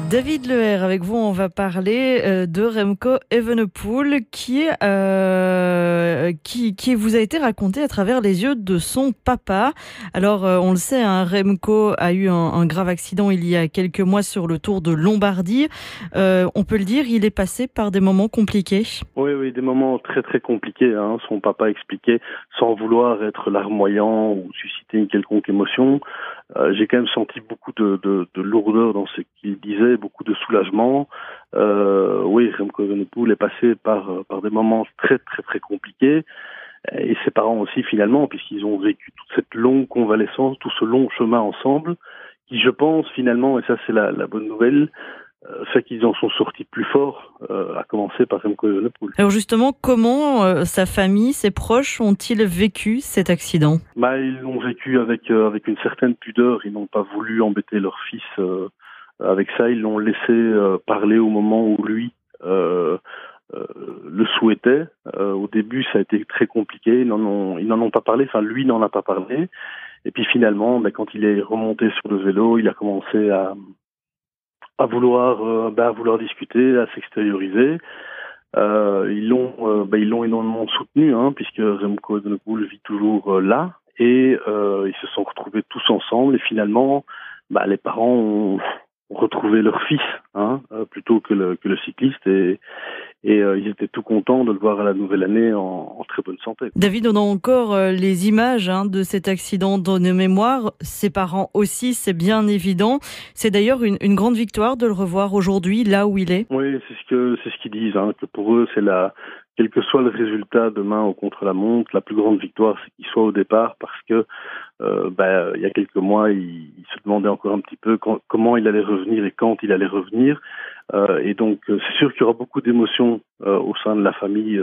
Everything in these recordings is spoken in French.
David Leher, avec vous, on va parler euh, de Remco Evenepoel qui, euh, qui, qui vous a été raconté à travers les yeux de son papa. Alors, euh, on le sait, hein, Remco a eu un, grave accident il y a quelques mois sur le Tour de Lombardie. On peut le dire, il est passé par des moments compliqués. Oui, oui, des moments très très compliqués. Hein. Son papa expliquait, sans vouloir être larmoyant ou susciter une quelconque émotion, j'ai quand même senti beaucoup de, de, de lourdeur dans ce qu'il disait, beaucoup de soulagement. Euh, oui, Remco Evenepoel est passé par, par des moments très très très compliqués. Et ses parents aussi finalement, puisqu'ils ont vécu toute cette longue convalescence, tout ce long chemin ensemble, qui je pense finalement, et ça c'est la, la bonne nouvelle, euh, fait qu'ils en sont sortis plus forts, euh, à commencer par Remco Evenepoel. Alors justement, comment euh, sa famille, ses proches ont-ils vécu cet accident? Bah, Ils l'ont vécu avec, euh, avec une certaine pudeur, ils n'ont pas voulu embêter leur fils euh, avec ça, ils l'ont laissé euh, parler au moment où lui le souhaitait. au début, ça a été très compliqué, ils n'en ont, ils n'en ont pas parlé, enfin lui n'en a pas parlé. Et puis finalement, bah, quand il est remonté sur le vélo, il a commencé à à vouloir, euh, bah, à vouloir discuter, à s'extérioriser. Euh, ils l'ont, euh, bah, ils l'ont énormément soutenu, hein, puisque Remco Evenepoel vit toujours euh, là, et euh, ils se sont retrouvés tous ensemble. Et finalement, bah, les parents ont, ont retrouvé leur fils, hein, plutôt que le, que le cycliste, et, et euh, ils étaient tout contents de le voir à la nouvelle année en, en très bonne santé. David, on a encore euh, les images hein, de cet accident dans nos mémoires. Ses parents aussi, c'est bien évident. C'est d'ailleurs une, une, grande victoire de le revoir aujourd'hui là où il est. Oui, c'est ce que c'est ce qu'ils disent. Hein, que pour eux, c'est la quel que soit le résultat demain au contre-la-montre, la plus grande victoire, c'est qu'il soit au départ parce que euh, bah, il y a quelques mois, il, il, se demandait encore un petit peu quand, comment il allait revenir et quand il allait revenir. Euh, et donc, euh, c'est sûr qu'il y aura beaucoup d'émotions euh, au sein de la famille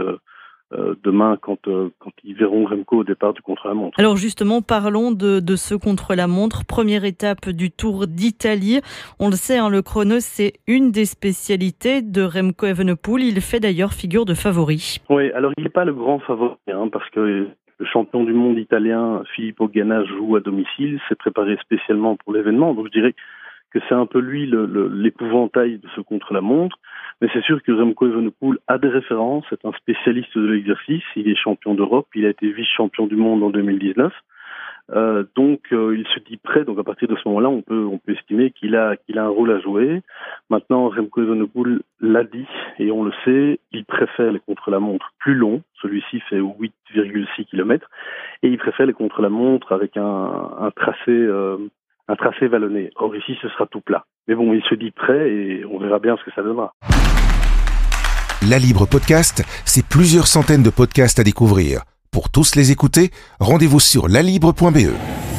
demain quand, quand ils verront Remco au départ du contre-la-montre. Alors justement, parlons de, de ce contre-la-montre. Première étape du Tour d'Italie. On le sait, hein, le chrono, c'est une des spécialités de Remco Evenepoel. Il fait d'ailleurs figure de favori. Oui, alors il n'est pas le grand favori, hein, parce que le champion du monde italien, Filippo Ganna, joue à domicile, s'est préparé spécialement pour l'événement. Donc je dirais que c'est un peu lui l'épouvantail de ce contre-la-montre. Mais c'est sûr que Remco Evenepoel a des références, c'est un spécialiste de l'exercice, il est champion d'Europe, il a été vice-champion du monde en 2019. Euh, donc euh, il se dit prêt, donc à partir de ce moment-là, on peut on peut estimer qu'il a qu'il a un rôle à jouer. Maintenant, Remco Evenepoel l'a dit et on le sait, il préfère les contre-la-montre plus longs. Celui-ci fait 8,6 km et il préfère les contre-la-montre avec un, un tracé euh, un tracé vallonné. Or ici, ce sera tout plat. Mais bon, il se dit prêt et on verra bien ce que ça donnera. La Libre Podcast, c'est plusieurs centaines de podcasts à découvrir. Pour tous les écouter, rendez-vous sur lalibre.be.